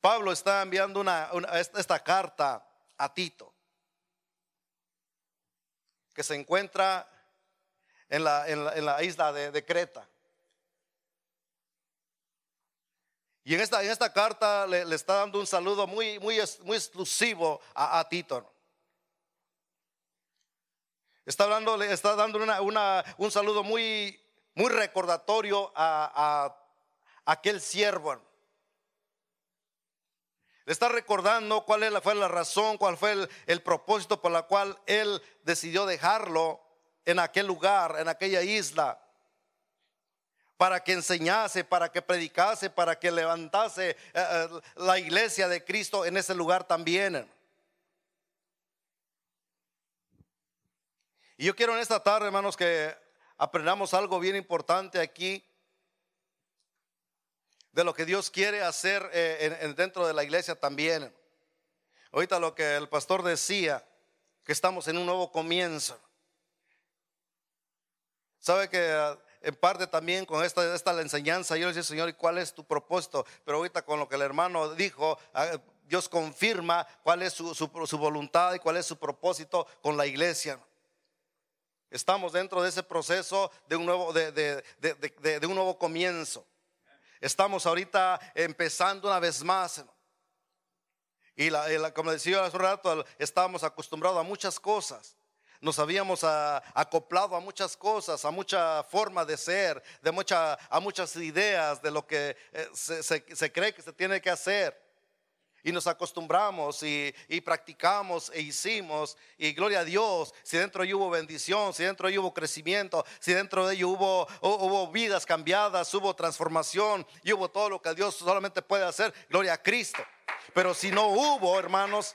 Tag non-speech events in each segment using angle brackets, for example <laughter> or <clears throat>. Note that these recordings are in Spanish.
Pablo está enviando una, esta, carta a Tito, que se encuentra en la, en la, isla de, Creta. Y en esta, en esta carta le, está dando un saludo muy, muy, muy exclusivo a, Tito. Está, hablando, le está dando una, un saludo muy, muy recordatorio a, a aquel siervo le está recordando cuál fue la razón, cuál fue el, propósito por la cual él decidió dejarlo en aquel lugar, en aquella isla para que enseñase, para que predicase, para que levantase eh, eh, la iglesia de Cristo en ese lugar también. Y yo quiero en esta tarde, hermanos, que aprendamos algo bien importante aquí de lo que Dios quiere hacer eh, dentro de la iglesia también. Ahorita lo que el pastor decía, que estamos en un nuevo comienzo. Sabe que eh, en parte también con esta, esta la enseñanza, yo le decía, Señor, ¿y cuál es tu propósito? Pero ahorita con lo que el hermano dijo, ah, Dios confirma cuál es su, su, voluntad y cuál es su propósito con la iglesia. Estamos dentro de ese proceso de un nuevo, de, de, de un nuevo comienzo. Estamos ahorita empezando una vez más. Y, la, como decía hace un rato, estábamos acostumbrados a muchas cosas. Nos habíamos acoplado a muchas cosas, a mucha forma de ser, de mucha, a muchas ideas de lo que eh, se cree que se tiene que hacer. Y nos acostumbramos y, practicamos e hicimos. Y gloria a Dios, si dentro de ello hubo bendición, si dentro de ello hubo crecimiento, si dentro de ello hubo, hubo vidas cambiadas, hubo transformación y hubo todo lo que Dios solamente puede hacer, gloria a Cristo. Pero si no hubo, hermanos,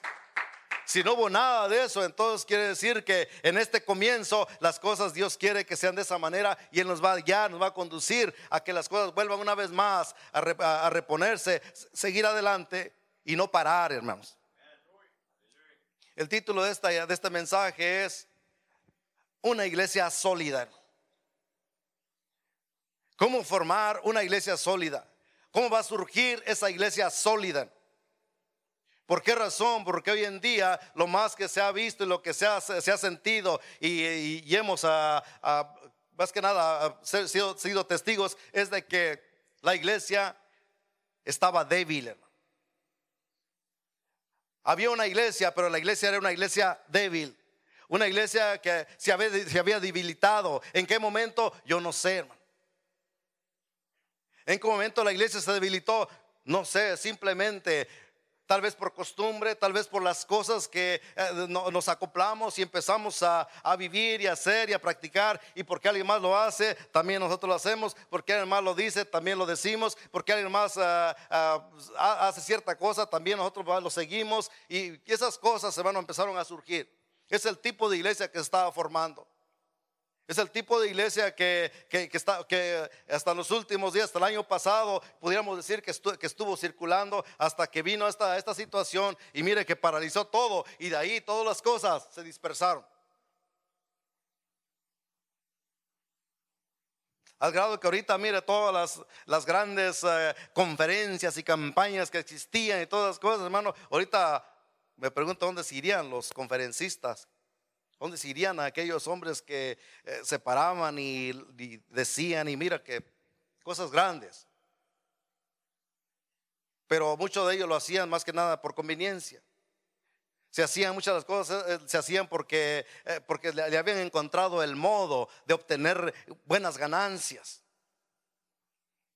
si no hubo nada de eso, entonces quiere decir que en este comienzo las cosas Dios quiere que sean de esa manera y Él nos va a guiar, nos va a conducir a que las cosas vuelvan una vez más a reponerse, seguir adelante y no parar, hermanos. El título de, esta, de este mensaje es Una iglesia sólida. ¿Cómo formar una iglesia sólida? ¿Cómo va a surgir esa iglesia sólida? ¿Por qué razón? Porque hoy en día lo más que se ha visto y lo que se ha, se ha sentido y, hemos, a, más que nada, sido, sido testigos es de que la iglesia estaba débil. Había una iglesia, pero la iglesia era una iglesia débil. Una iglesia que se había, se había debilitado. ¿En qué momento? Yo no sé, ¿En qué momento la iglesia se debilitó? No sé, simplemente tal vez por costumbre, tal vez por las cosas que eh, nos acoplamos y empezamos a, vivir y a hacer y a practicar, y porque alguien más lo hace, también nosotros lo hacemos, porque alguien más lo dice, también lo decimos, porque alguien más ah, ah, hace cierta cosa, también nosotros lo seguimos, y esas cosas, hermano, empezaron a surgir. Es el tipo de iglesia que se estaba formando. Es el tipo de iglesia que, está, que hasta los últimos días, hasta el año pasado, pudiéramos decir que estuvo, que estuvo circulando hasta que vino esta, esta situación y mire que paralizó todo y de ahí todas las cosas se dispersaron. Al grado que ahorita mire todas las, las grandes eh, conferencias y campañas que existían y todas las cosas, hermano, ahorita me pregunto dónde se irían los conferencistas ¿Dónde se irían aquellos hombres que eh, se paraban y, decían, y mira que cosas grandes? Pero muchos de ellos lo hacían más que nada por conveniencia. Se hacían muchas de las cosas, eh, se hacían porque, eh, porque le habían encontrado el modo de obtener buenas ganancias.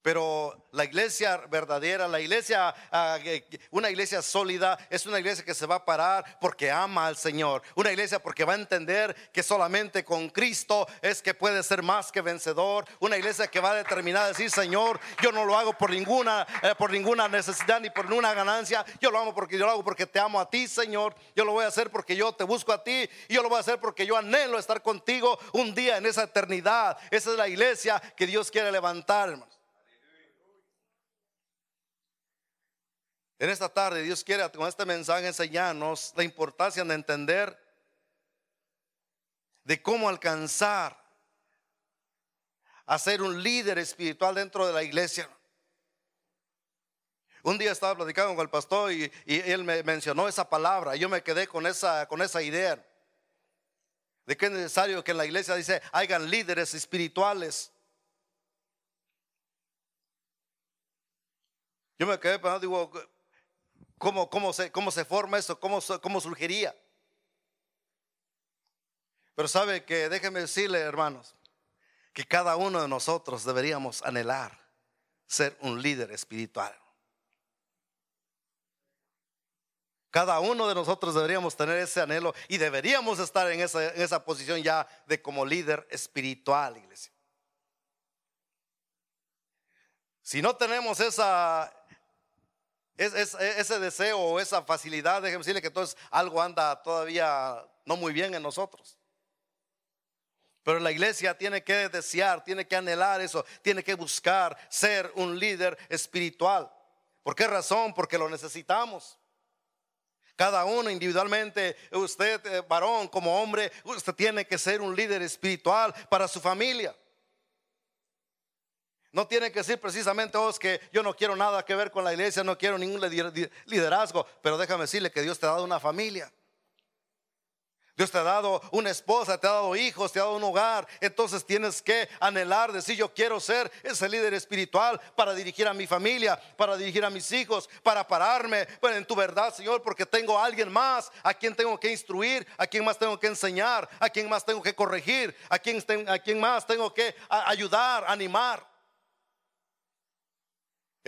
Pero la iglesia verdadera, la iglesia, ah, una iglesia sólida, es una iglesia que se va a parar porque ama al Señor. Una iglesia porque va a entender que solamente con Cristo es que puede ser más que vencedor. Una iglesia que va a determinar a decir, Señor, yo no lo hago por ninguna, eh, por ninguna necesidad ni por ninguna ganancia. Yo lo hago porque yo lo hago porque te amo a ti, Señor. Yo lo voy a hacer porque yo te busco a ti. Y yo lo voy a hacer porque yo anhelo estar contigo un día en esa eternidad. Esa es la iglesia que Dios quiere levantar, hermanos. En esta tarde Dios quiere con este mensaje enseñarnos la importancia de entender de cómo alcanzar a ser un líder espiritual dentro de la iglesia. Un día estaba platicando con el pastor y, él me mencionó esa palabra. Yo me quedé con esa, con esa idea de que es necesario que en la iglesia dice hagan líderes espirituales. Yo me quedé pensando, digo, ¿cómo, cómo, se, cómo se forma eso? ¿Cómo, ¿Cómo surgiría? Pero sabe que déjeme decirle, hermanos, que cada uno de nosotros deberíamos anhelar ser un líder espiritual. Cada uno de nosotros deberíamos tener ese anhelo y deberíamos estar en esa, en esa posición ya de como líder espiritual, iglesia. Si no tenemos esa, ese deseo o esa facilidad, déjeme decirle que entonces algo anda todavía no muy bien en nosotros. Pero la iglesia tiene que desear, tiene que anhelar eso, tiene que buscar ser un líder espiritual. ¿Por qué razón? Porque lo necesitamos. Cada uno individualmente, usted eh, varón como hombre, usted tiene que ser un líder espiritual para su familia. No tiene que decir precisamente, oh, que yo no quiero nada que ver con la iglesia, no quiero ningún liderazgo, pero déjame decirle que Dios te ha dado una familia. Dios te ha dado una esposa, te ha dado hijos, te ha dado un hogar. Entonces tienes que anhelar, decir yo quiero ser ese líder espiritual para dirigir a mi familia, para dirigir a mis hijos, para pararme bueno, en tu verdad, Señor, porque tengo a alguien más a quien tengo que instruir, a quien más tengo que enseñar, a quien más tengo que corregir, a quien, a quien más tengo que ayudar, animar.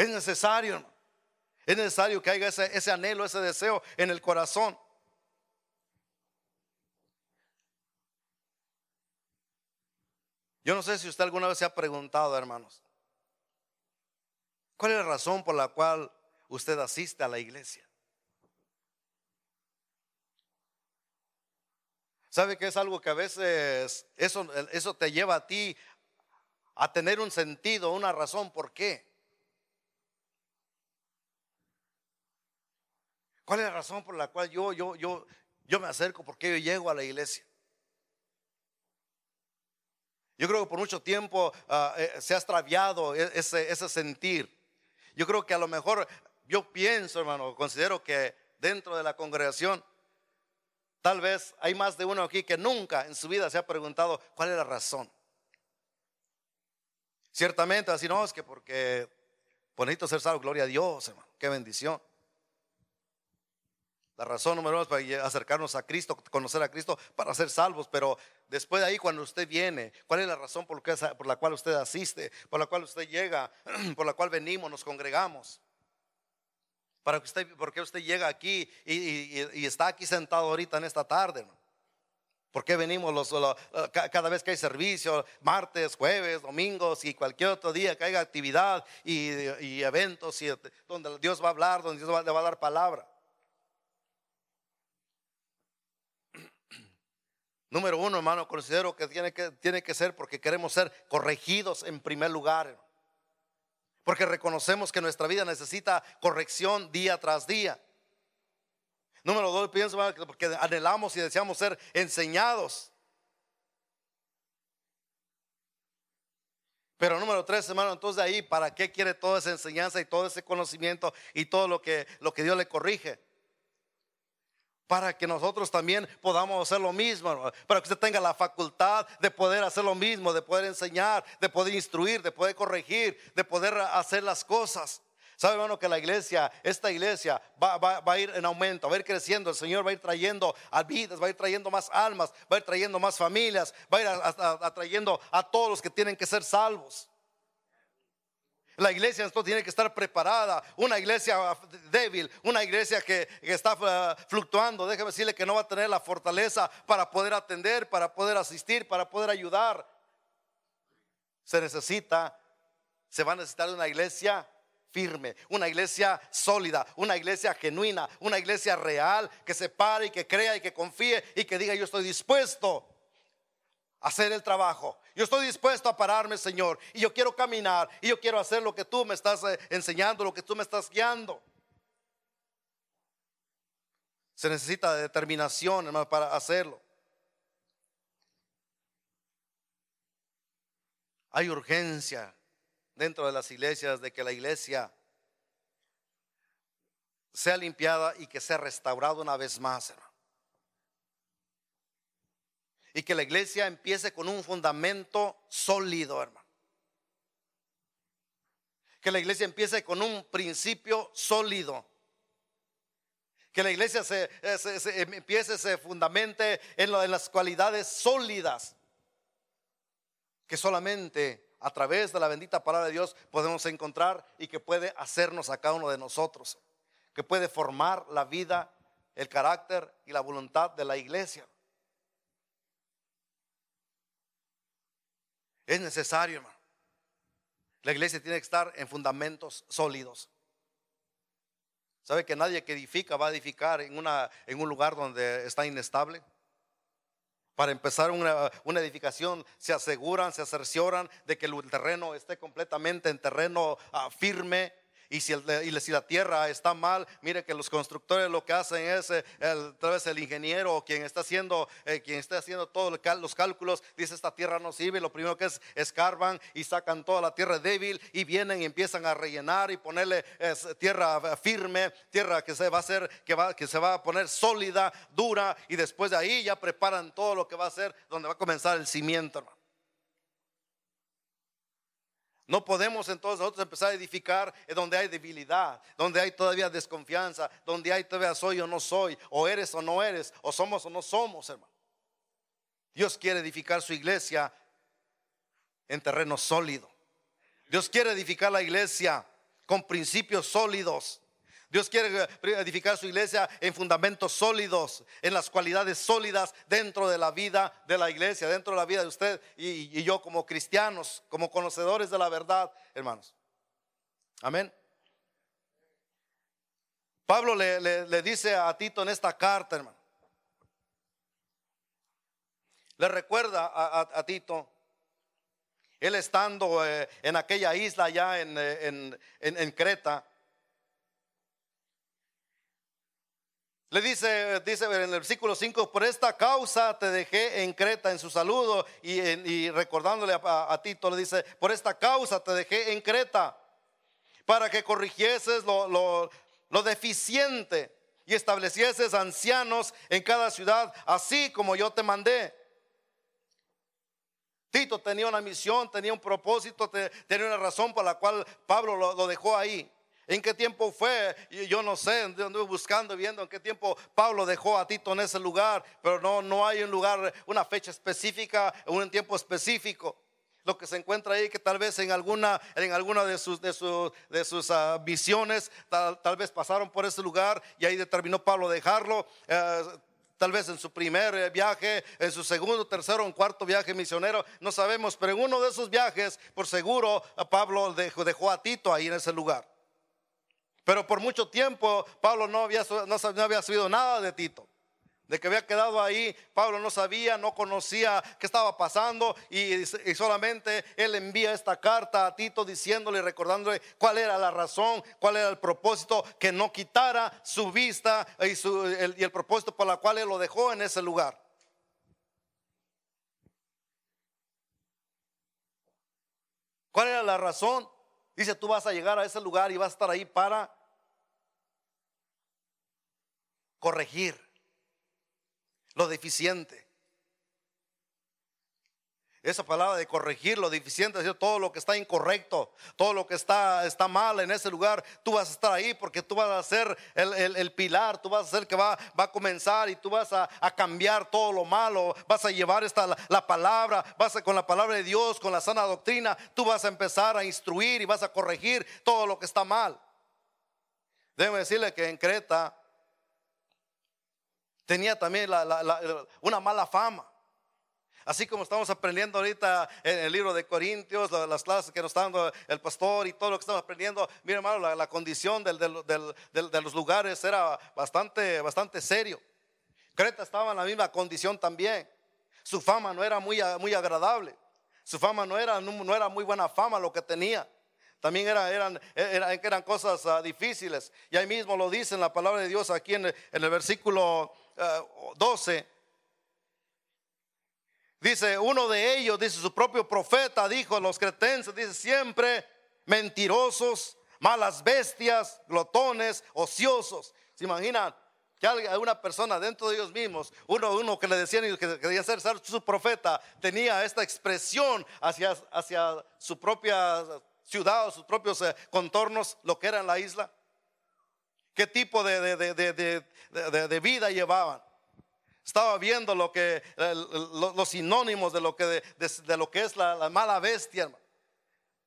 Es necesario, es necesario que haya ese, anhelo, ese deseo en el corazón. Yo no sé si usted alguna vez se ha preguntado, hermanos, ¿cuál es la razón por la cual usted asiste a la iglesia? ¿Sabe que es algo que a veces eso, eso te lleva a ti a tener un sentido, una razón por qué? ¿Cuál es la razón por la cual yo, yo, yo, yo me acerco? ¿Por qué yo llego a la iglesia? Yo creo que por mucho tiempo ah, eh, se ha extraviado e, ese, ese sentir. Yo creo que a lo mejor, yo pienso, hermano, considero que dentro de la congregación, tal vez hay más de uno aquí que nunca en su vida se ha preguntado cuál es la razón. Ciertamente, así no, es que porque bonito ser salvo, gloria a Dios, hermano, qué bendición. La razón número uno es para acercarnos a Cristo, conocer a Cristo, para ser salvos. Pero después de ahí, cuando usted viene, ¿cuál es la razón por, la cual usted asiste, por la cual usted llega, <clears throat> por la cual venimos, nos congregamos? Para que usted, ¿Por qué usted llega aquí y, está aquí sentado ahorita en esta tarde? ¿Por qué venimos cada vez que hay servicio, martes, jueves, domingos y cualquier otro día que haya actividad y, eventos donde Dios va a hablar, donde Dios le va a dar palabra? Número uno, hermano, considero que tiene, que tiene que ser porque queremos ser corregidos en primer lugar. Porque reconocemos que nuestra vida necesita corrección día tras día. Número dos, pienso porque anhelamos y deseamos ser enseñados. Pero número tres, hermano, entonces de ahí, ¿para qué quiere toda esa enseñanza y todo ese conocimiento y todo lo que, lo que Dios le corrige? Para que nosotros también podamos hacer lo mismo, para que usted tenga la facultad de poder hacer lo mismo, de poder enseñar, de poder instruir, de poder corregir, de poder hacer las cosas. ¿Sabe, hermano, que la iglesia, esta iglesia va, a ir en aumento, va a ir creciendo? El Señor va a ir trayendo a vidas, va a ir trayendo más almas, va a ir trayendo más familias, va a ir atrayendo a todos los que tienen que ser salvos. La iglesia esto tiene que estar preparada. Una iglesia débil, una iglesia que, está eh, fluctuando, déjeme decirle que no va a tener la fortaleza para poder atender, para poder asistir, para poder ayudar. Se necesita, se va a necesitar una iglesia firme, una iglesia sólida, una iglesia genuina, una iglesia real que se pare y que crea y que confíe y que diga yo estoy dispuesto a hacer el trabajo. Yo estoy dispuesto a pararme, Señor, y yo quiero caminar, y yo quiero hacer lo que tú me estás eh, enseñando, lo que tú me estás guiando. Se necesita determinación, hermano, para hacerlo. Hay urgencia dentro de las iglesias de que la iglesia sea limpiada y que sea restaurada una vez más, hermano. Y que la iglesia empiece con un fundamento sólido, hermano. Que la iglesia empiece con un principio sólido. Que la iglesia se, eh, empiece, se fundamente en, en las cualidades sólidas. Que solamente a través de la bendita palabra de Dios podemos encontrar y que puede hacernos a cada uno de nosotros. Que puede formar la vida, el carácter y la voluntad de la iglesia. Es necesario, hermano. La iglesia tiene que estar en fundamentos sólidos. ¿Sabe que nadie que edifica va a edificar en, un lugar donde está inestable? Para empezar una, una, edificación se aseguran, se cercioran de que el terreno esté completamente en terreno ah, firme, y si, y si la tierra está mal, mire que los constructores lo que hacen es, eh, el, tal vez el ingeniero quien está haciendo, eh, quien está haciendo todos los cálculos, dice esta tierra no sirve. Lo primero que es escarban y sacan toda la tierra débil y vienen y empiezan a rellenar y ponerle tierra firme, tierra que se va a hacer, que, va, que se va a poner sólida, dura y después de ahí ya preparan todo lo que va a ser, donde va a comenzar el cimiento. No podemos entonces nosotros empezar a edificar donde hay debilidad, donde hay todavía desconfianza, donde hay todavía soy o no soy, o eres o no eres, o somos o no somos, hermano. Dios quiere edificar su iglesia en terreno sólido. Dios quiere edificar la iglesia con principios sólidos. Dios quiere edificar su iglesia en fundamentos sólidos, en las cualidades sólidas dentro de la vida de la iglesia, dentro de la vida de usted y, yo como cristianos, como conocedores de la verdad, hermanos. Amén. Pablo le, dice a Tito en esta carta, hermano. Le recuerda a, Tito, él estando eh, en aquella isla ya en, eh, en Creta, Le dice, dice en el versículo 5, por esta causa te dejé en Creta en su saludo y, recordándole a, Tito le dice, por esta causa te dejé en Creta para que corrigieses lo, lo deficiente y establecieses ancianos en cada ciudad, así como yo te mandé. Tito tenía una misión, tenía un propósito, tenía una razón por la cual Pablo lo dejó ahí. ¿En qué tiempo fue? Yo no sé, anduve buscando, viendo en qué tiempo Pablo dejó a Tito en ese lugar, pero no, no hay un lugar, una fecha específica, un tiempo específico. Lo que se encuentra ahí que tal vez en alguna, en alguna de sus, de sus, de sus ah, visiones, tal, vez pasaron por ese lugar y ahí determinó Pablo dejarlo. Eh, tal vez en su primer eh, viaje, en su segundo, tercero o cuarto viaje misionero, no sabemos, pero en uno de esos viajes, por seguro, Pablo dejó, dejó a Tito ahí en ese lugar. Pero por mucho tiempo Pablo no había, no, había sabido nada de Tito. De que había quedado ahí, Pablo no sabía, no conocía qué estaba pasando y, solamente él envía esta carta a Tito diciéndole recordándole cuál era la razón, cuál era el propósito, que no quitara su vista y, el, y el propósito por la cual él lo dejó en ese lugar. ¿Cuál era la razón? Dice, tú vas a llegar a ese lugar y vas a estar ahí para corregir lo deficiente. Esa palabra de corregir lo deficiente, decir, todo lo que está incorrecto, todo lo que está, está mal en ese lugar, tú vas a estar ahí porque tú vas a ser el, pilar, tú vas a ser que va, va a comenzar y tú vas a, cambiar todo lo malo, vas a llevar esta, la, palabra, vas a con la palabra de Dios, con la sana doctrina, tú vas a empezar a instruir y vas a corregir todo lo que está mal. Déjeme decirle que en Creta tenía también una mala fama. Así como estamos aprendiendo ahorita en el libro de Corintios, las clases que nos está dando el pastor y todo lo que estamos aprendiendo, mira hermano, la, condición de los lugares era bastante, bastante serio. Creta estaba en la misma condición también. Su fama no era muy, muy agradable. Su fama no era, no, era muy buena fama lo que tenía. También era, eran, cosas ah, difíciles. Y ahí mismo lo dice en la palabra de Dios aquí en el, versículo 12. Dice, uno de ellos, dice su propio profeta, dijo a los cretenses, dice, siempre mentirosos, malas bestias, glotones, ociosos. ¿Se imaginan? Que una persona dentro de ellos mismos, uno, uno que le decían que quería ser su profeta, tenía esta expresión hacia, hacia su propia ciudad o sus propios eh, contornos, lo que era en la isla. ¿Qué tipo de, de vida llevaban? Estaba viendo lo que, los sinónimos de lo que, de, lo que es la, mala bestia.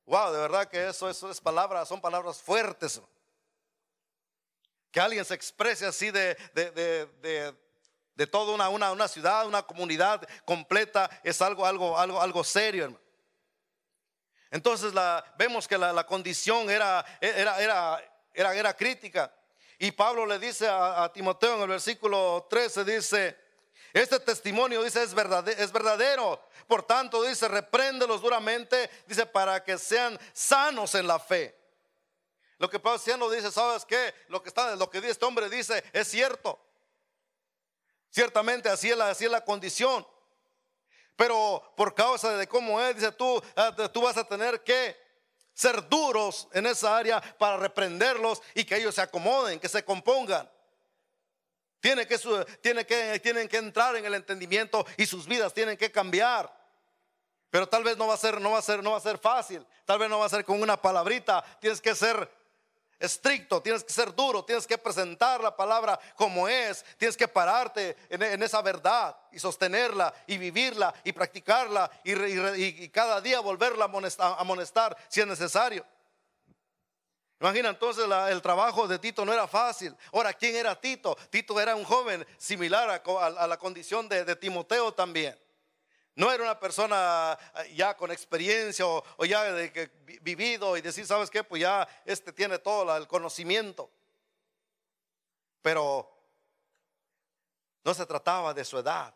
Wow, de verdad que eso, eso es palabras, son palabras fuertes. Que alguien se exprese así de, de, toda una, una, una, ciudad, una comunidad completa, es algo, algo, algo, algo serio, Entonces la, vemos que la, condición era, era, era, era, era crítica. Y Pablo le dice a Timoteo en el versículo 13, dice, este testimonio dice es verdadero. Por tanto dice, repréndelos duramente, dice, para que sean sanos en la fe. Lo que Pablo no dice, ¿sabes qué? Lo que, está, lo que este hombre dice es cierto. Ciertamente así es la, así es la condición. Pero por causa de cómo es, dice tú, ah, tú vas a tener que ser duros en esa área para reprenderlos y que ellos se acomoden, que se compongan. Tiene que, tiene que, tienen que entrar en el entendimiento y sus vidas tienen que cambiar. Pero tal vez no va a ser, no va a ser, no va a ser fácil. Tal vez no va a ser con una palabrita. Tienes que ser estricto, tienes que ser duro, tienes que presentar la palabra como es, tienes que pararte en, esa verdad y sostenerla y vivirla y practicarla y, cada día volverla a amonestar si es necesario. Imagina entonces el trabajo de Tito no era fácil. Ahora, ¿quién era Tito? Tito era un joven similar a, la condición de, Timoteo también. No era una persona eh, ya con experiencia o, ya de que, vivido y decir, ¿sabes qué? Pues ya este tiene todo el conocimiento. Pero no se trataba de su edad.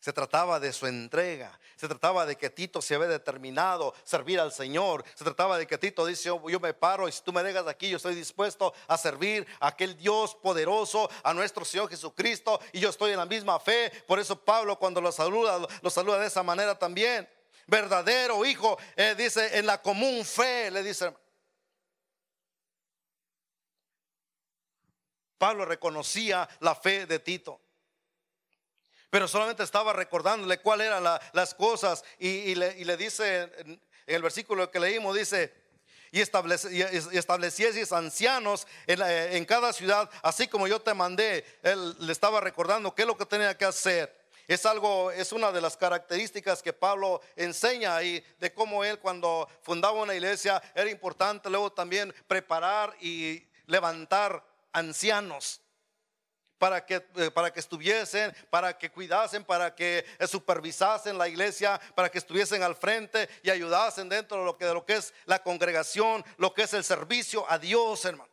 Se trataba de su entrega. Se trataba de que Tito se había determinado servir al Señor. Se trataba de que Tito dice, yo, me paro y si tú me dejas aquí, yo estoy dispuesto a servir a aquel Dios poderoso, a nuestro Señor Jesucristo. Y yo estoy en la misma fe. Por eso Pablo cuando lo saluda, lo saluda de esa manera también. Verdadero hijo, eh, dice, en la común fe, le dice. Pablo reconocía la fe de Tito. Pero solamente estaba recordándole cuáles eran las cosas. Y, le, dice en, el versículo que leímos, dice, y, estableciese ancianos en, cada ciudad, así como yo te mandé. Él le estaba recordando qué es lo que tenía que hacer. Es algo, es una de las características que Pablo enseña ahí de cómo él cuando fundaba una iglesia era importante luego también preparar y levantar ancianos para que, eh, para que estuviesen, para que cuidasen, para que eh, supervisasen la iglesia, para que estuviesen al frente y ayudasen dentro de lo que, de lo que es la congregación, lo que es el servicio a Dios, hermano.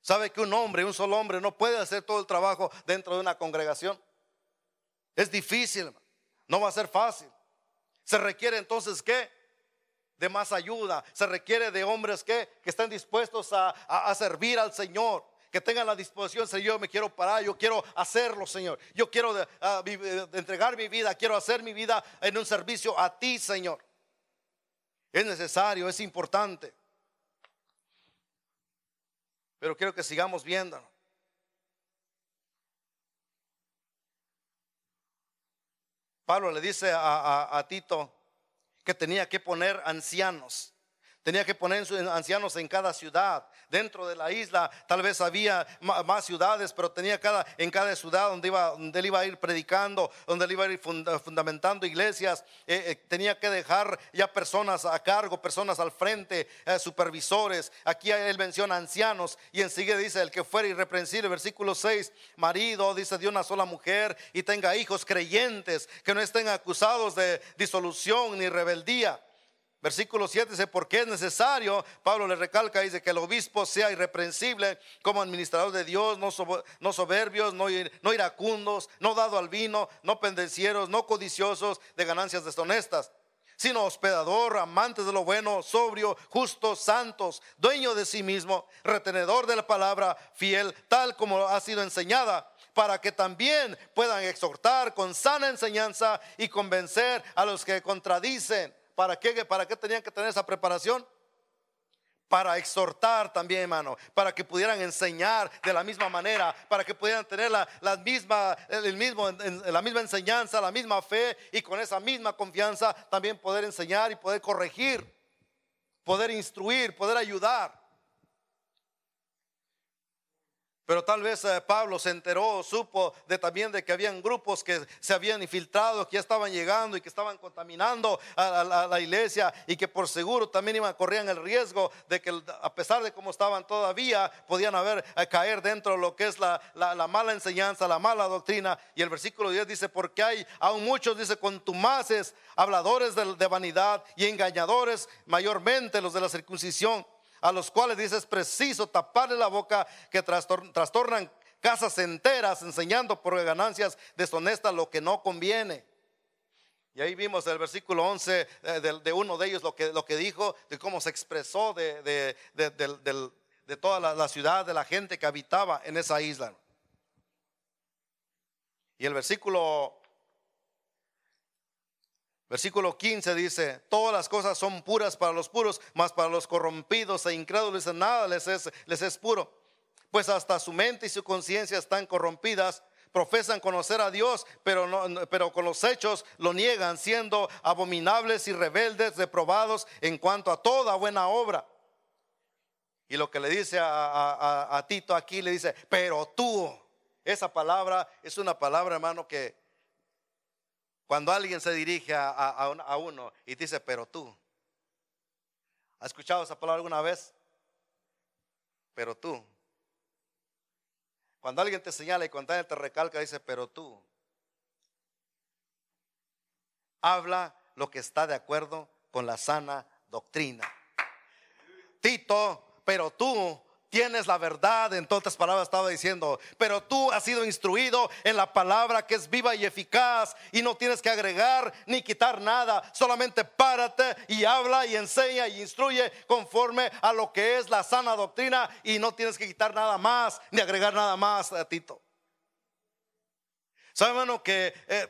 ¿Sabe que un hombre, un solo hombre, no puede hacer todo el trabajo dentro de una congregación? Es difícil, no va a ser fácil. Se requiere entonces qué? De más ayuda. Se requiere de hombres que, que estén dispuestos a, a servir al Señor que tengan la disposición, Señor, yo me quiero parar, yo quiero hacerlo, Señor. Yo quiero ah, entregar mi vida, quiero hacer mi vida en un servicio a ti, Señor. Es necesario, es importante. Pero quiero que sigamos viendo. Pablo le dice a Tito que tenía que poner ancianos Tenía que poner ancianos en cada ciudad. Dentro de la isla tal vez había más ciudades, pero tenía cada, en cada ciudad donde, iba, donde él iba a ir predicando, donde él iba a ir fundamentando iglesias. Eh, eh, tenía que dejar ya personas a cargo, personas al frente, eh, supervisores. Aquí él menciona ancianos y enseguida dice el que fuera irreprensible, versículo 6, marido, dice de una sola mujer y tenga hijos creyentes que no estén acusados de disolución ni rebeldía Versículo 7 dice, porque es necesario, Pablo le recalca, dice que el obispo sea irreprensible como administrador de Dios, no, soberbios, no, no iracundos, no dado al vino, no pendencieros, no codiciosos de ganancias deshonestas, sino hospedador, amantes de lo bueno, sobrio, justo, santos, dueño de sí mismo, retenedor de la palabra, fiel, tal como ha sido enseñada para que también puedan exhortar con sana enseñanza y convencer a los que contradicen. ¿Para qué, ¿Para qué tenían que tener esa preparación? para exhortar también, hermano, para que pudieran enseñar de la misma manera, para que pudieran tener la, misma, el mismo, la misma enseñanza, la misma fe y con esa misma confianza también poder enseñar y poder corregir, poder instruir, poder ayudar. Pero tal vez eh, Pablo se enteró, supo de también de que habían grupos que se habían infiltrado, que ya estaban llegando y que estaban contaminando a, la iglesia y que por seguro también iban corrían el riesgo de que a pesar de cómo estaban todavía podían haber eh, caer dentro de lo que es la, mala enseñanza, la mala doctrina. Y el versículo 10 dice, porque hay aún muchos, dice, contumaces, habladores de vanidad y engañadores, mayormente los de la circuncisión a los cuales dice es preciso taparle la boca que trastornan casas enteras enseñando por ganancias deshonestas lo que no conviene. Y ahí vimos el versículo 11 eh, de, uno de ellos lo que, lo que dijo, de cómo se expresó de, de toda la, la ciudad, de la gente que habitaba en esa isla. Y el versículo Versículo 15 dice, todas las cosas son puras para los puros, mas para los corrompidos e incrédulos nada les es, puro. Pues hasta su mente y su conciencia están corrompidas, profesan conocer a Dios, pero, no, pero con los hechos lo niegan, siendo abominables y rebeldes, reprobados en cuanto a toda buena obra. Y lo que le dice a, a Tito aquí, le dice, pero tú, esa palabra es una palabra, hermano, que cuando alguien se dirige a, uno y dice, pero tú, ¿has escuchado esa palabra alguna vez? Pero tú. Cuando alguien te señala y cuando alguien te recalca, dice, pero tú. Habla lo que está de acuerdo con la sana doctrina. Tito, pero tú tienes la verdad. En otras palabras estaba diciendo, pero tú has sido instruido en la palabra que es viva y eficaz y no tienes que agregar ni quitar nada. Solamente párate y habla y enseña y instruye conforme a lo que es la sana doctrina y no tienes que quitar nada más ni agregar nada más, a Tito. ¿Sabe, hermano, que eh,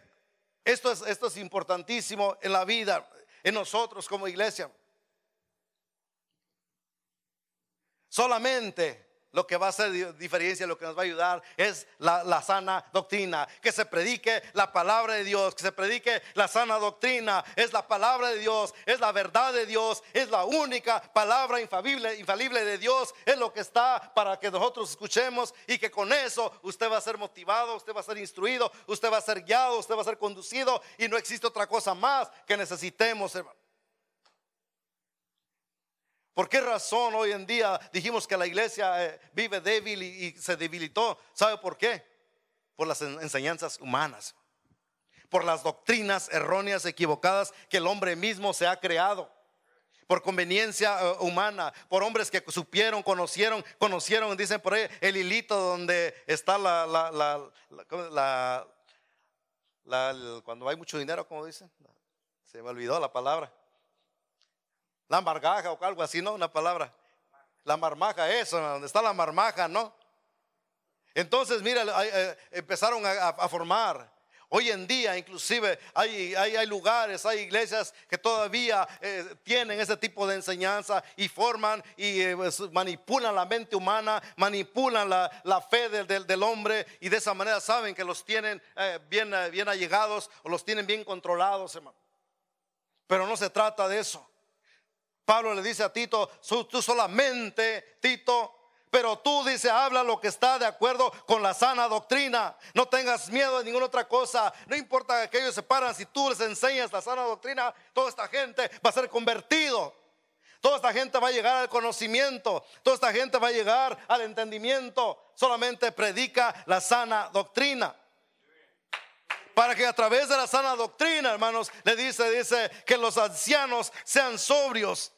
esto, es, esto es importantísimo en la vida, en nosotros como iglesia? Solamente lo que va a hacer diferencia, lo que nos va a ayudar es la, sana doctrina. Que se predique la palabra de Dios, que se predique la sana doctrina. Es la palabra de Dios, es la verdad de Dios, es la única palabra infalible, infalible de Dios. Es lo que está para que nosotros escuchemos y que con eso usted va a ser motivado, usted va a ser instruido, usted va a ser guiado, usted va a ser conducido y no existe otra cosa más que necesitemos, hermano. ¿Por qué razón hoy en día dijimos que la iglesia eh, vive débil y, se debilitó? ¿Sabe por qué? Por las enseñanzas humanas, por las doctrinas erróneas, equivocadas que el hombre mismo se ha creado por conveniencia eh, humana, por hombres que supieron, conocieron, conocieron, dicen por ahí el hilito donde está la, la, la, cuando hay mucho dinero, como dicen, se me olvidó la palabra. La margaja o algo así, ¿no? Una palabra. La marmaja, eso, donde está la marmaja, ¿no? Entonces, mira, eh, empezaron a, formar. Hoy en día, inclusive, hay, hay, lugares, hay iglesias que todavía eh, tienen ese tipo de enseñanza y forman y eh, pues, manipulan la mente humana, manipulan la, fe del, del, hombre y de esa manera saben que los tienen bien, bien allegados o los tienen bien controlados, hermano. Pero no se trata de eso. Pablo le dice a Tito, tú solamente, Tito, pero tú dice, habla lo que está de acuerdo con la sana doctrina. No tengas miedo de ninguna otra cosa. No importa que ellos se paran, si tú les enseñas la sana doctrina, toda esta gente va a ser convertido. Toda esta gente va a llegar al conocimiento. Toda esta gente va a llegar al entendimiento. Solamente predica la sana doctrina. Para que a través de la sana doctrina, hermanos, le dice, dice que los ancianos sean sobrios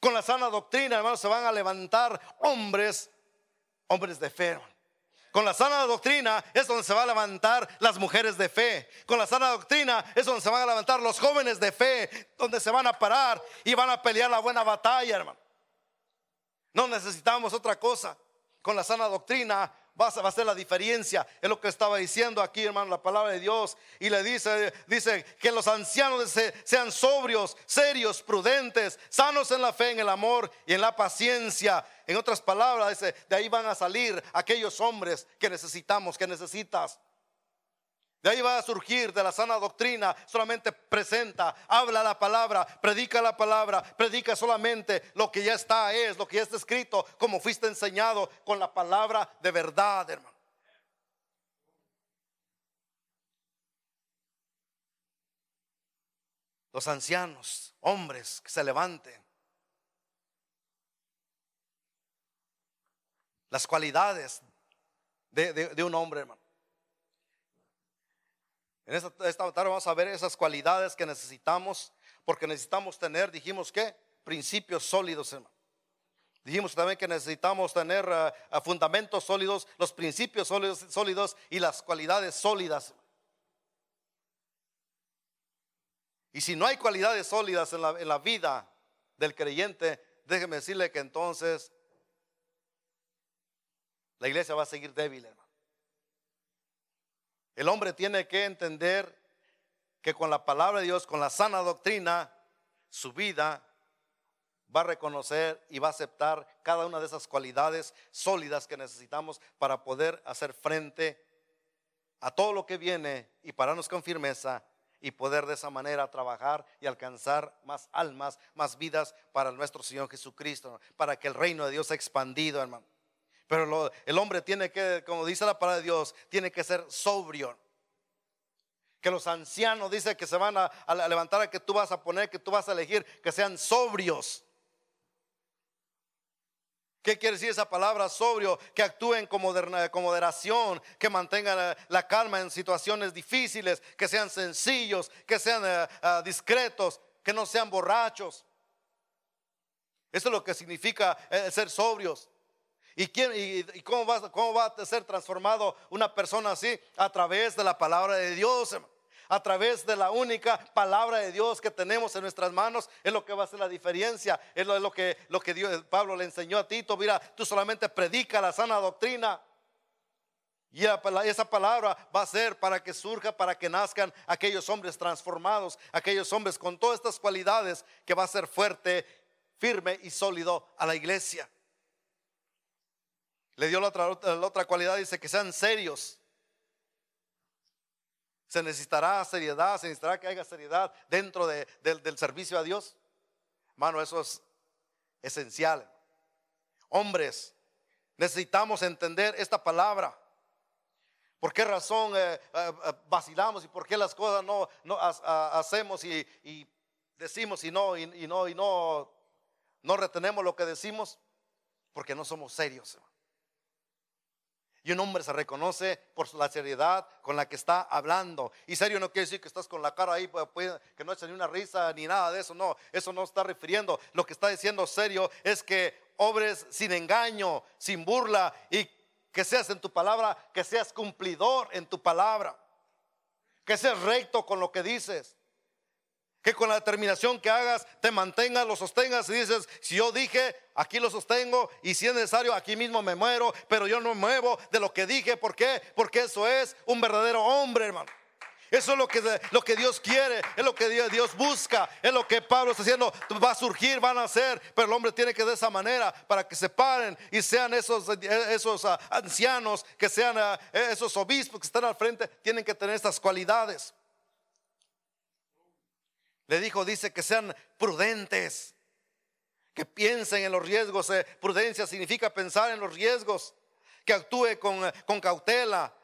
con la sana doctrina, hermanos, se van a levantar hombres, hombres de fe. Con la sana doctrina es donde se van a levantar las mujeres de fe. Con la sana doctrina es donde se van a levantar los jóvenes de fe, donde se van a parar y van a pelear la buena batalla, hermano. No necesitamos otra cosa. Con la sana doctrina va a, ser la diferencia. Es lo que estaba diciendo aquí, hermano, la palabra de Dios. Y le dice, dice que los ancianos sean sobrios, serios, prudentes, sanos en la fe, en el amor y en la paciencia. En otras palabras, dice, de ahí van a salir aquellos hombres que necesitamos, que necesitas. De ahí va a surgir de la sana doctrina. Solamente presenta, habla la palabra, predica la palabra, predica solamente lo que ya está, es lo que ya está escrito, como fuiste enseñado con la palabra de verdad, hermano. Los ancianos, hombres que se levanten. Las cualidades de, de un hombre, hermano. En esta, tarde vamos a ver esas cualidades que necesitamos, porque necesitamos tener, dijimos que, principios sólidos, hermano. Dijimos también que necesitamos tener eh, fundamentos sólidos, los principios sólidos, y las cualidades sólidas. Y si no hay cualidades sólidas en la, en la vida del creyente, déjeme decirle que entonces la iglesia va a seguir débil, hermano. El hombre tiene que entender que con la palabra de Dios, con la sana doctrina, su vida va a reconocer y va a aceptar cada una de esas cualidades sólidas que necesitamos para poder hacer frente a todo lo que viene y pararnos con firmeza y poder de esa manera trabajar y alcanzar más almas, más vidas para nuestro Señor Jesucristo, para que el reino de Dios sea expandido, hermano. Pero el hombre tiene que, como dice la palabra de Dios, tiene que ser sobrio. Que los ancianos dice que se van a, levantar a que tú vas a poner, que tú vas a elegir, que sean sobrios. ¿Qué quiere decir esa palabra sobrio? Que actúen con, moderación, que mantengan la calma en situaciones difíciles, que sean sencillos, que sean eh, eh, discretos, que no sean borrachos. Eso es lo que significa eh, ser sobrios. ¿Y, quién, y, cómo, va, a ser transformado una persona así? A través de la palabra de Dios, a través de la única palabra de Dios que tenemos en nuestras manos, es lo que va a hacer la diferencia. Es lo, que, lo que Dios, Pablo le enseñó a Tito. Mira, tú solamente predica la sana doctrina. Y esa palabra va a ser para que surja, para que nazcan aquellos hombres transformados, aquellos hombres con todas estas cualidades que va a ser fuerte, firme y sólido a la iglesia. Le dio la otra, cualidad, dice que sean serios. Se necesitará seriedad, se necesitará que haya seriedad dentro del servicio a Dios. Hermano, eso es esencial. Hombres, necesitamos entender esta palabra. ¿Por qué razón eh, eh, eh, vacilamos y por qué las cosas no, no hacemos y, decimos y no, y, no, y no, no retenemos lo que decimos? Porque no somos serios. Y un hombre se reconoce por la seriedad con la que está hablando. Y serio no quiere decir que estás con la cara ahí, pues, pues, que no echa ni una risa ni nada de eso. No, eso no está refiriendo. Lo que está diciendo serio es que obres sin engaño, sin burla y que seas en tu palabra, que seas cumplidor en tu palabra. Que seas recto con lo que dices. Que con la determinación que hagas te mantengas, lo sostengas y dices, si yo dije, aquí lo sostengo y si es necesario, aquí mismo me muero, pero yo no me muevo de lo que dije. ¿Por qué? Porque eso es un verdadero hombre, hermano. Eso es lo que, lo que Dios quiere, es lo que Dios busca, es lo que Pablo está diciendo, va a surgir, van a ser, pero el hombre tiene que de esa manera para que se paren y sean esos, esos ah, ancianos, que sean ah, esos obispos que están al frente, tienen que tener estas cualidades. Le dijo, dice que sean prudentes, que piensen en los riesgos. Eh, prudencia significa pensar en los riesgos, que actúe con, eh, con cautela,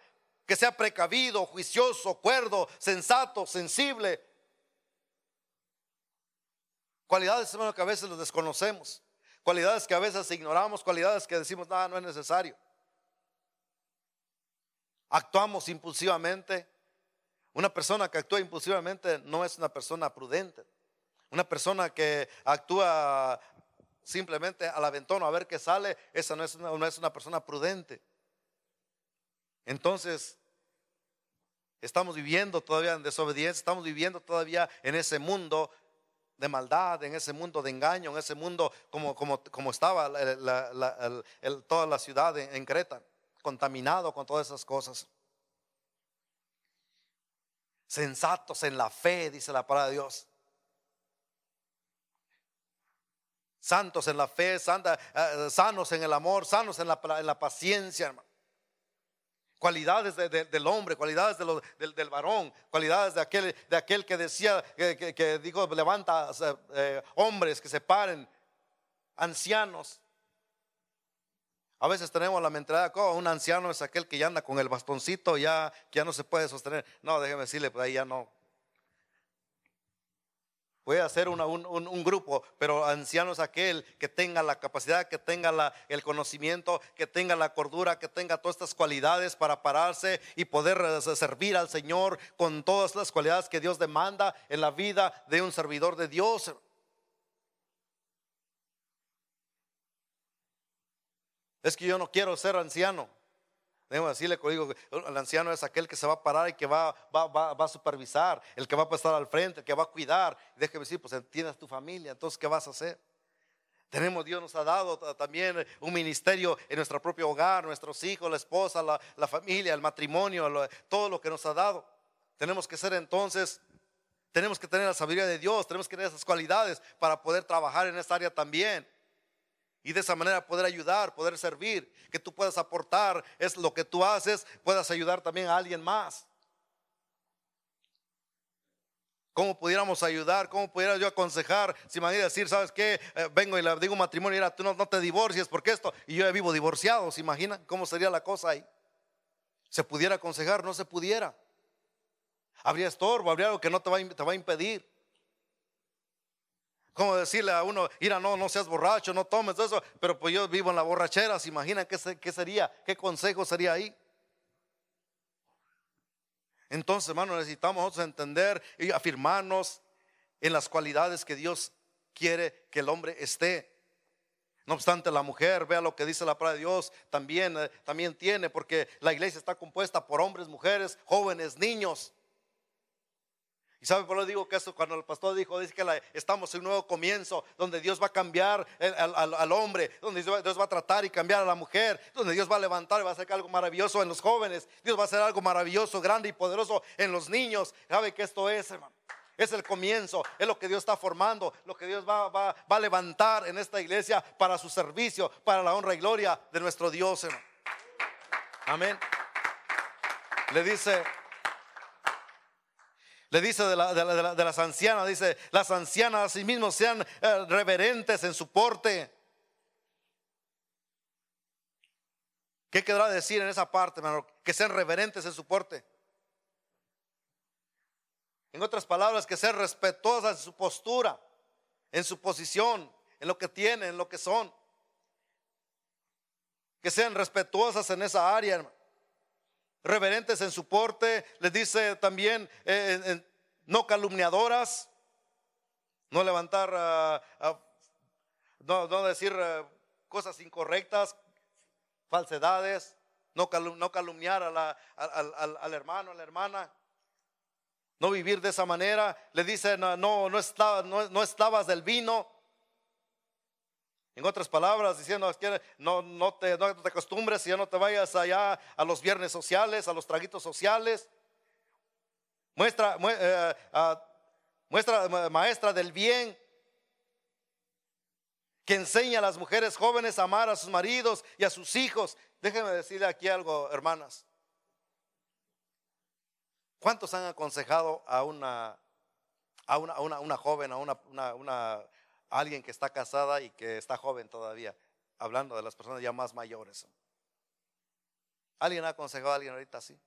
que sea precavido, juicioso, cuerdo, sensato, sensible. Cualidades, hermano, que a veces los desconocemos. Cualidades que a veces ignoramos, cualidades que decimos, nada, no es necesario. Actuamos impulsivamente, una persona que actúa impulsivamente no es una persona prudente. Una persona que actúa simplemente al aventón a ver qué sale, esa no es una, no es una persona prudente. Entonces, estamos viviendo todavía en desobediencia, estamos viviendo todavía en ese mundo de maldad, en ese mundo de engaño, en ese mundo como, como, como estaba toda la ciudad en Creta, con contaminado con todas esas cosas. Sensatos en la fe, dice la palabra de Dios. Santos en la fe, eh, sanos en el amor, sanos en la, paciencia, Cualidades del hombre, cualidades del, varón, cualidades de aquel, de aquel que decía, que, digo, levanta eh, hombres que se paren, ancianos. A veces tenemos la mentalidad, oh, un anciano es aquel que ya anda con el bastoncito, ya, ya no se puede sostener. No, déjeme decirle, pues ahí ya no. Puede hacer un, un, grupo, pero anciano es aquel que tenga la capacidad, que tenga la, el conocimiento, que tenga la cordura, que tenga todas estas cualidades para pararse y poder servir al Señor con todas las cualidades que Dios demanda en la vida de un servidor de Dios. Es que yo no quiero ser anciano. Debo decirle, digo, el anciano es aquel que se va a parar y que va, a supervisar, el que va a pasar al frente, el que va a cuidar. Déjeme decir, pues entiendas tu familia, entonces, ¿qué vas a hacer? Tenemos, Dios nos ha dado también un ministerio en nuestro propio hogar, nuestros hijos, la esposa, la, familia, el matrimonio, todo lo que nos ha dado. Tenemos que ser entonces, tenemos que tener la sabiduría de Dios, tenemos que tener esas cualidades para poder trabajar en esta área también y de esa manera poder ayudar, poder servir, que tú puedas aportar, es lo que tú haces, puedas ayudar también a alguien más. ¿Cómo pudiéramos ayudar? ¿Cómo pudiera yo aconsejar? Si me decir, ¿sabes qué? Eh, vengo y le digo matrimonio, y tú no, te divorcies porque esto, y yo ya vivo divorciado, ¿se imaginan cómo sería la cosa ahí? ¿Se pudiera aconsejar? No se pudiera. Habría estorbo, habría algo que no te va a impedir. Como decirle a uno, mira, no, no seas borracho, no tomes eso, pero pues yo vivo en la borrachera, ¿se imaginan qué, qué sería? ¿Qué consejo sería ahí? Entonces, hermano, necesitamos nosotros entender y afirmarnos en las cualidades que Dios quiere que el hombre esté. No obstante, la mujer, vea lo que dice la palabra de Dios, también, eh, también tiene, porque la iglesia está compuesta por hombres, mujeres, jóvenes, niños. Y sabe por qué digo que esto cuando el pastor dijo, dice que estamos en un nuevo comienzo, donde Dios va a cambiar al, hombre, donde Dios va, a tratar y cambiar a la mujer, donde Dios va a levantar y va a hacer algo maravilloso en los jóvenes, Dios va a hacer algo maravilloso, grande y poderoso en los niños. ¿Sabe que esto es, hermano? Es el comienzo, es lo que Dios está formando, lo que Dios va, va, a levantar en esta iglesia para su servicio, para la honra y gloria de nuestro Dios, hermano. Amén. Le dice le dice de, las ancianas, dice, las ancianas sí mismos sean eh, reverentes en su porte. ¿Qué quedará decir en esa parte, hermano? Que sean reverentes en su porte. En otras palabras, que sean respetuosas en su postura, en su posición, en lo que tienen, en lo que son. Que sean respetuosas en esa área, hermano reverentes en su porte, les dice también eh, no calumniadoras, no levantar, ah, ah, no, decir ah, cosas incorrectas, falsedades, no, calumniar al, hermano, a la hermana, no vivir de esa manera. Le dice, no, no, no, no estabas del vino, en otras palabras, diciendo, no, no, te, no te acostumbres, ya no te vayas allá a los viernes sociales, a los traguitos sociales. Muestra, eh, muestra maestra del bien, que enseña a las mujeres jóvenes a amar a sus maridos y a sus hijos. Déjenme decirle aquí algo, hermanas. ¿Cuántos han aconsejado a una, a una, una, joven, a una alguien que está casada y que está joven todavía, hablando de las personas ya más mayores. ¿Alguien ha aconsejado a alguien ahorita así?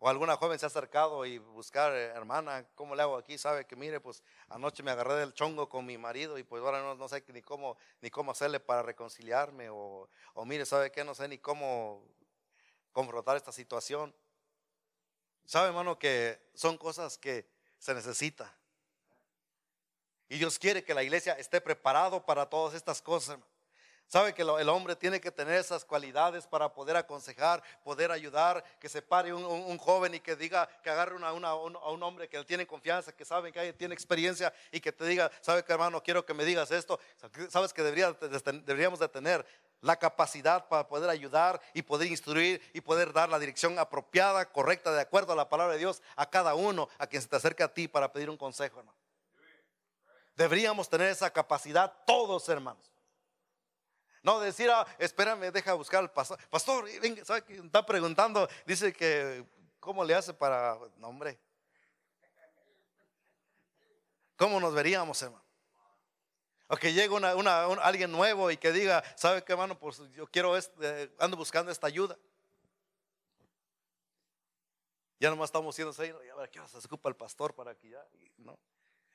O alguna joven se ha acercado y buscar, eh, hermana, ¿cómo le hago aquí? Sabe que mire, pues anoche me agarré del chongo con mi marido y pues ahora no, sé ni cómo, ni cómo hacerle para reconciliarme. O, o mire, ¿sabe qué? No sé ni cómo confrontar esta situación. ¿Sabe, hermano, que son cosas que se necesita? Y Dios quiere que la iglesia esté preparado para todas estas cosas. Sabe que el hombre tiene que tener esas cualidades para poder aconsejar, poder ayudar, que se pare un, joven y que diga, que agarre a un hombre que tiene confianza, que sabe que tiene experiencia y que te diga, sabe que hermano, quiero que me digas esto. Sabes que deberíamos de tener la capacidad para poder ayudar y poder instruir y poder dar la dirección apropiada, correcta, de acuerdo a la palabra de Dios a cada uno a quien se te acerca a ti para pedir un consejo, hermano. Deberíamos tener esa capacidad todos, hermanos. No decir, ah, espérame, deja buscar al pastor. Pastor, venga, ¿sabe que está preguntando? Dice que, ¿cómo le hace para, no, hombre? ¿Cómo nos veríamos, hermano? O que llegue una, alguien nuevo y que diga, ¿sabe qué, hermano? Pues yo quiero, este, ando buscando esta ayuda. Ya nomás estamos siendo y a ver, ¿qué se ocupa el pastor para que ya? no.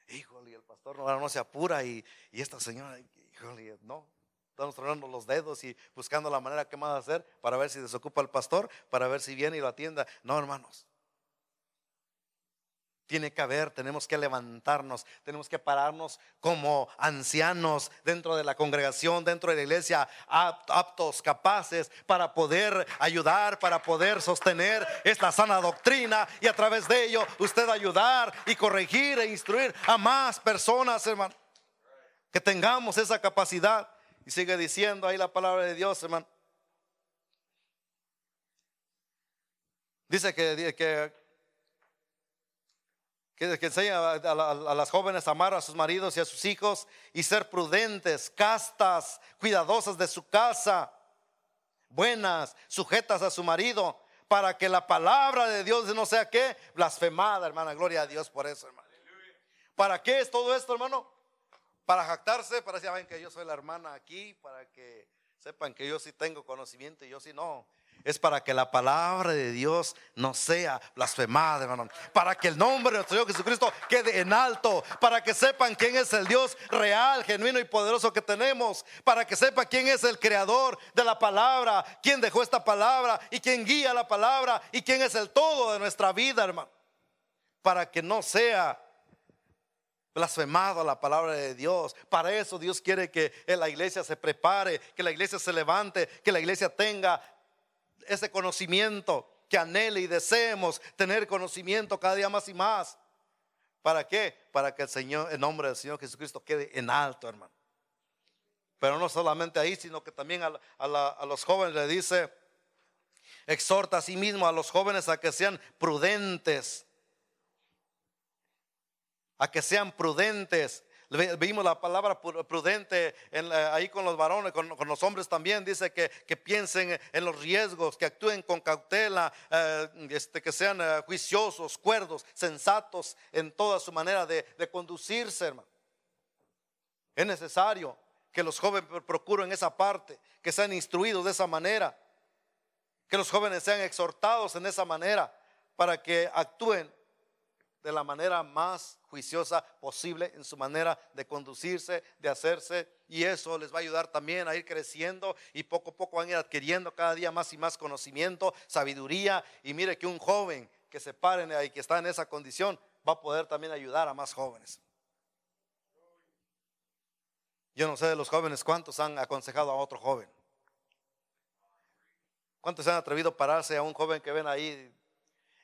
Híjole, el pastor no, no se apura y, y esta señora, híjole, no. Estamos tronando los dedos y buscando la manera que más hacer para ver si desocupa el pastor, para ver si viene y lo atienda. No, hermanos. Tiene que haber, tenemos que levantarnos, tenemos que pararnos como ancianos dentro de la congregación, dentro de la iglesia, aptos, capaces para poder ayudar, para poder sostener esta sana doctrina y a través de ello usted ayudar y corregir e instruir a más personas, hermano. Que tengamos esa capacidad. Y sigue diciendo ahí la palabra de Dios, hermano. Dice que, que, enseña a, las jóvenes a amar a sus maridos y a sus hijos y ser prudentes, castas, cuidadosas de su casa, buenas, sujetas a su marido, para que la palabra de Dios no sea que blasfemada, hermana. Gloria a Dios por eso, hermano. ¿Para qué es todo esto, hermano? Para jactarse, para que saben que yo soy la hermana aquí, para que sepan que yo sí tengo conocimiento y yo sí no es para que la palabra de Dios no sea blasfemada, hermano. Para que el nombre de nuestro Dios Jesucristo quede en alto. Para que sepan quién es el Dios real, genuino y poderoso que tenemos. Para que sepan quién es el creador de la palabra. Quién dejó esta palabra y quién guía la palabra. Y quién es el todo de nuestra vida, hermano. Para que no sea blasfemado la palabra de Dios. Para eso Dios quiere que la iglesia se prepare, que la iglesia se levante, que la iglesia tenga ese conocimiento que anhele y deseemos tener conocimiento cada día más y más. ¿Para qué? Para que el Señor, el nombre del Señor Jesucristo quede en alto, hermano. Pero no solamente ahí, sino que también a, los jóvenes le dice, exhorta a sí mismo a los jóvenes a que sean prudentes, a que sean prudentes, Vimos la palabra prudente ahí con los varones, con, los hombres también. Dice que, piensen en los riesgos, que actúen con cautela, eh, este, que sean eh, juiciosos, cuerdos, sensatos en toda su manera de, conducirse, hermano. Es necesario que los jóvenes procuren esa parte, que sean instruidos de esa manera, que los jóvenes sean exhortados en esa manera para que actúen de la manera más juiciosa posible en su manera de conducirse, de hacerse. Y eso les va a ayudar también a ir creciendo y poco a poco van a ir adquiriendo cada día más y más conocimiento, sabiduría. Y mire que un joven que se pare y que está en esa condición va a poder también ayudar a más jóvenes. Yo no sé de los jóvenes cuántos han aconsejado a otro joven. ¿Cuántos se han atrevido a pararse a un joven que ven ahí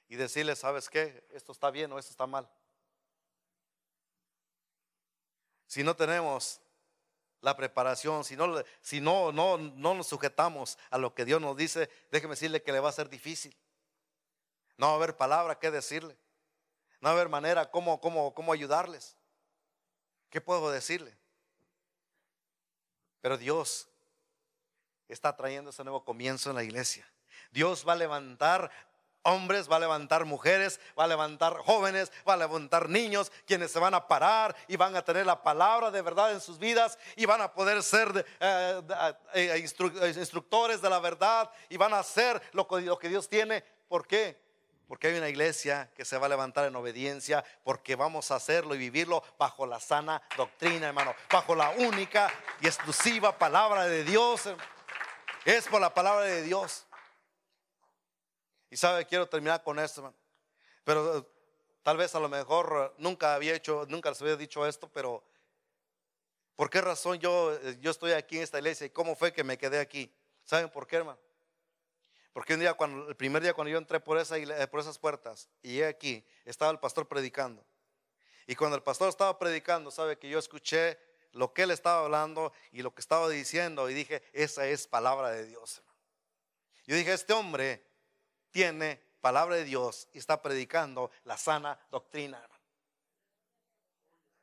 y decirle, ¿sabes qué? Esto está bien o esto está mal. Si no tenemos la preparación, si no, si no, no, no nos sujetamos a lo que Dios nos dice, déjeme decirle que le va a ser difícil. No va a haber palabra que decirle. No va a haber manera cómo, cómo, cómo ayudarles. ¿Qué puedo decirle? Pero Dios está trayendo ese nuevo comienzo en la iglesia. Dios va a levantar hombres, va a levantar mujeres, va a levantar jóvenes, va a levantar niños, quienes se van a parar y van a tener la palabra de verdad en sus vidas y van a poder ser eh, eh, instructores de la verdad y van a hacer lo que, Dios tiene. ¿Por qué? Porque hay una iglesia que se va a levantar en obediencia, porque vamos a hacerlo y vivirlo bajo la sana doctrina, hermano, bajo la única y exclusiva palabra de Dios. Es por la palabra de Dios. Y sabe, quiero terminar con esto, pero eh, tal vez a lo mejor eh, nunca había hecho, nunca les había dicho esto, pero ¿por qué razón yo, eh, yo estoy aquí en esta iglesia y cómo fue que me quedé aquí? ¿Saben por qué, hermano? Porque un día, cuando, el primer día cuando yo entré por, esa, por esas puertas y llegué aquí, estaba el pastor predicando. Y cuando el pastor estaba predicando, sabe que yo escuché lo que él estaba hablando y lo que estaba diciendo y dije, esa es palabra de Dios. Yo dije, este hombre tiene palabra de Dios y está predicando la sana doctrina.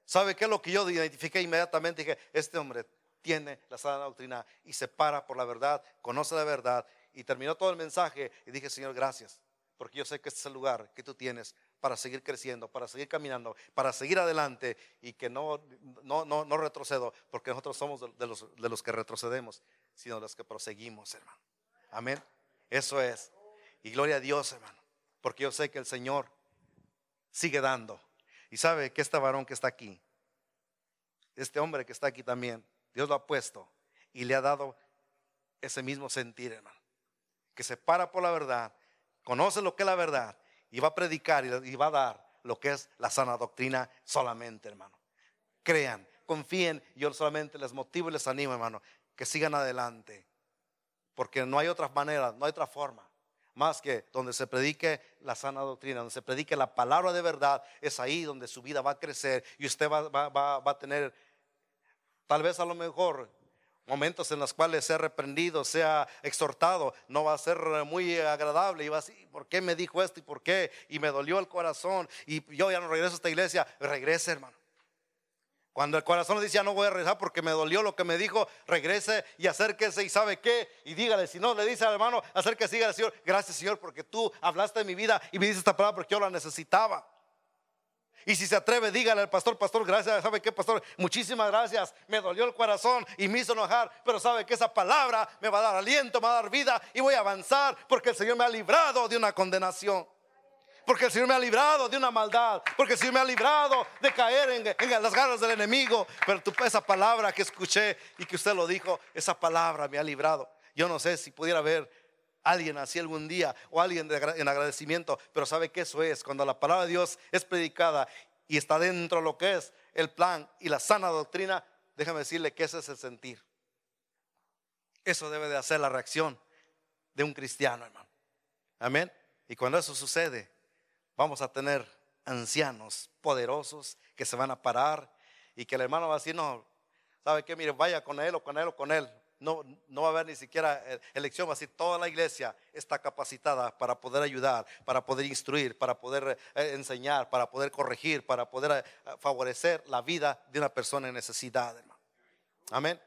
¿Sabe qué es lo que yo identifiqué inmediatamente? Dije, este hombre tiene la sana doctrina y se para por la verdad, conoce la verdad. Y terminó todo el mensaje y dije, Señor, gracias, porque yo sé que este es el lugar que tú tienes para seguir creciendo, para seguir caminando, para seguir adelante y que no, no, no, no retrocedo, porque nosotros somos de los, de los que retrocedemos, sino de los que proseguimos, hermano. Amén. Eso es. Y gloria a Dios, hermano, porque yo sé que el Señor sigue dando. Y sabe que este varón que está aquí, este hombre que está aquí también, Dios lo ha puesto y le ha dado ese mismo sentir, hermano. Que se para por la verdad, conoce lo que es la verdad y va a predicar y va a dar lo que es la sana doctrina solamente, hermano. Crean, confíen, yo solamente les motivo y les animo, hermano, que sigan adelante. Porque no hay otra manera, no hay otra forma más que donde se predique la sana doctrina, donde se predique la palabra de verdad, es ahí donde su vida va a crecer y usted va, va a tener Tal vez a lo mejor momentos en los cuales sea reprendido, sea exhortado, no va a ser muy agradable y va a decir, ¿por qué me dijo esto y por qué? Y me dolió el corazón y yo ya no regreso a esta iglesia, regrese hermano. Cuando el corazón le dice, ya no voy a regresar porque me dolió lo que me dijo, regrese y acérquese y sabe qué. Y dígale, si no le dice al hermano, acérquese y dígale, Señor, gracias Señor porque tú hablaste de mi vida y me dices esta palabra porque yo la necesitaba. Y si se atreve, dígale al pastor, pastor, gracias, ¿sabe qué, pastor? Muchísimas gracias, me dolió el corazón y me hizo enojar, pero sabe que esa palabra me va a dar aliento, me va a dar vida y voy a avanzar porque el Señor me ha librado de una condenación. Porque el Señor me ha librado de una maldad. Porque el Señor me ha librado de caer en, las garras del enemigo. Pero esa palabra que escuché y que usted lo dijo, esa palabra me ha librado. Yo no sé si pudiera ver alguien así algún día o alguien en agradecimiento, pero sabe que eso es cuando la palabra de Dios es predicada y está dentro de lo que es el plan y la sana doctrina, déjame decirle que ese es el sentir. Eso debe de hacer la reacción de un cristiano, hermano. Amén. Y cuando eso sucede, vamos a tener ancianos poderosos que se van a parar y que el hermano va a decir, no, ¿sabe qué? Mire, vaya con él o con él o con él no, no va a haber ni siquiera eh, elección, va a decir, toda la iglesia está capacitada para poder ayudar, para poder instruir, para poder eh, enseñar, para poder corregir, para poder eh, favorecer la vida de una persona en necesidad, hermano. Amén.